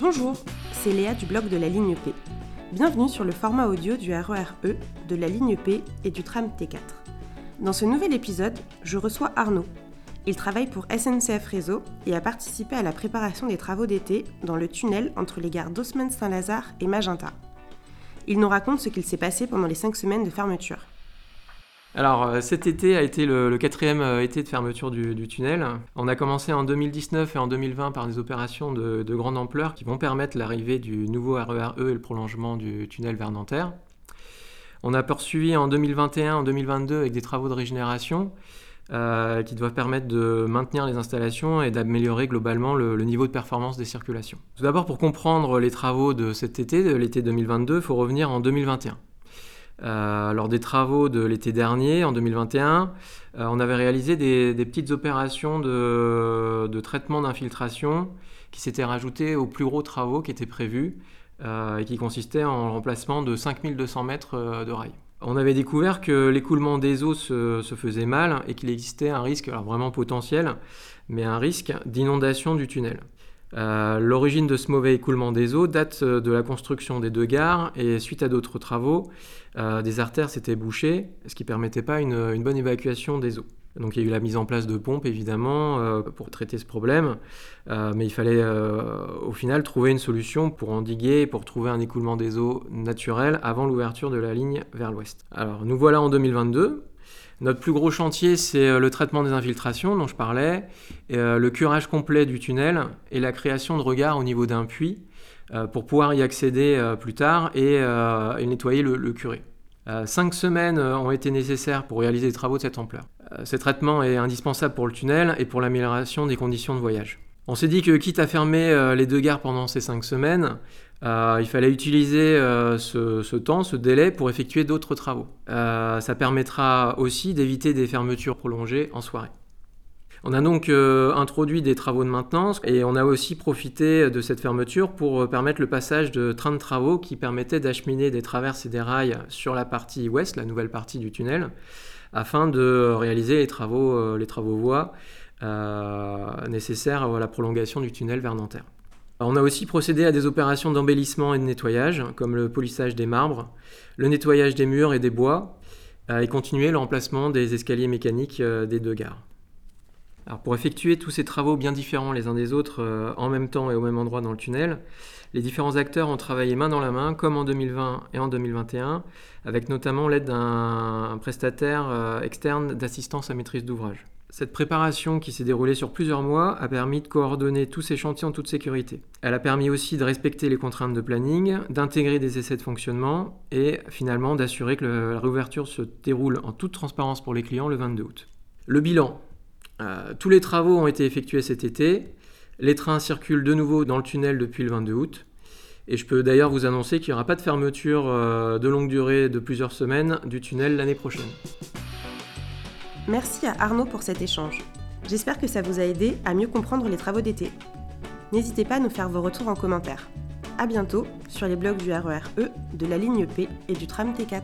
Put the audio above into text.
Bonjour, c'est Léa du blog de la ligne P. Bienvenue sur le format audio du RER E, de la ligne P et du tram T4. Dans ce nouvel épisode, je reçois Arnaud. Il travaille pour SNCF Réseau et a participé à la préparation des travaux d'été dans le tunnel entre les gares d'Haussmann-Saint-Lazare et Magenta. Il nous raconte ce qu'il s'est passé pendant les cinq semaines de fermeture. Alors euh, cet été a été le, quatrième euh, été de fermeture du, tunnel. On a commencé en 2019 et en 2020 par des opérations de, de grande ampleur qui vont permettre l'arrivée du nouveau RER E et le prolongement du tunnel vers Nanterre. On a poursuivi en 2021, en 2022 avec des travaux de régénération euh, qui doivent permettre de maintenir les installations et d'améliorer globalement le, le niveau de performance des circulations. Tout d'abord, pour comprendre les travaux de cet été, de l'été 2022, il faut revenir en 2021. Euh, lors des travaux de l'été dernier, en 2021, euh, on avait réalisé des, petites opérations de, traitement d'infiltration qui s'étaient rajoutées aux plus gros travaux qui étaient prévus euh, et qui consistaient en remplacement de 5200 mètres de rails. On avait découvert que l'écoulement des eaux se, se, faisait mal et qu'il existait un risque, alors vraiment potentiel, mais un risque d'inondation du tunnel. Euh, L'origine de ce mauvais écoulement des eaux date euh, de la construction des deux gares et suite à d'autres travaux, euh, des artères s'étaient bouchées, ce qui ne permettait pas une, bonne évacuation des eaux. Donc il y a eu la mise en place de pompes évidemment pour traiter ce problème, mais il fallait au final trouver une solution pour endiguer, pour trouver un écoulement des eaux naturel avant l'ouverture de la ligne vers l'ouest. Alors nous voilà en 2022. Notre plus gros chantier, c'est le traitement des infiltrations dont je parlais, le curage complet du tunnel et la création de regards au niveau d'un puits pour pouvoir y accéder plus tard et, et nettoyer le, le curé. cinq semaines ont été nécessaires pour réaliser des travaux de cette ampleur. Ce traitement est indispensable pour le tunnel et pour l'amélioration des conditions de voyage. On s'est dit que quitte à fermer les deux gares pendant ces cinq semaines, euh, il fallait utiliser euh, ce, temps, ce délai pour effectuer d'autres travaux. Euh, ça permettra aussi d'éviter des fermetures prolongées en soirée. On a donc euh, introduit des travaux de maintenance et on a aussi profité de cette fermeture pour permettre le passage de trains de travaux qui permettaient d'acheminer des traverses et des rails sur la partie ouest, la nouvelle partie du tunnel, afin de réaliser les travaux, euh, voies euh, nécessaires à la prolongation du tunnel vers Nanterre. On a aussi procédé à des opérations d'embellissement et de nettoyage, comme le polissage des marbres, le nettoyage des murs et des bois, euh, et continuer le remplacement des escaliers mécaniques euh, des deux gares. Pour effectuer tous ces travaux bien différents les uns des autres euh, en même temps et au même endroit dans le tunnel, les différents acteurs ont travaillé main dans la main, comme en 2020 et en 2021, avec notamment l'aide d'un prestataire externe d'assistance à maîtrise d'ouvrage. Cette préparation qui s'est déroulée sur plusieurs mois a permis de coordonner tous ces chantiers en toute sécurité. Elle a permis aussi de respecter les contraintes de planning, d'intégrer des essais de fonctionnement et finalement d'assurer que la réouverture se déroule en toute transparence pour les clients le 22 août. Le bilan. Euh, tous les travaux ont été effectués cet été. Les trains circulent de nouveau dans le tunnel depuis le 22 août. Et je peux d'ailleurs vous annoncer qu'il n'y aura pas de fermeture euh, de longue durée de plusieurs semaines du tunnel l'année prochaine. Merci à Arnaud pour cet échange. J'espère que ça vous a aidé à mieux comprendre les travaux d'été. N'hésitez pas à nous faire vos retours en commentaire. A bientôt sur les blogs du RER E, de la ligne P et du tram T4.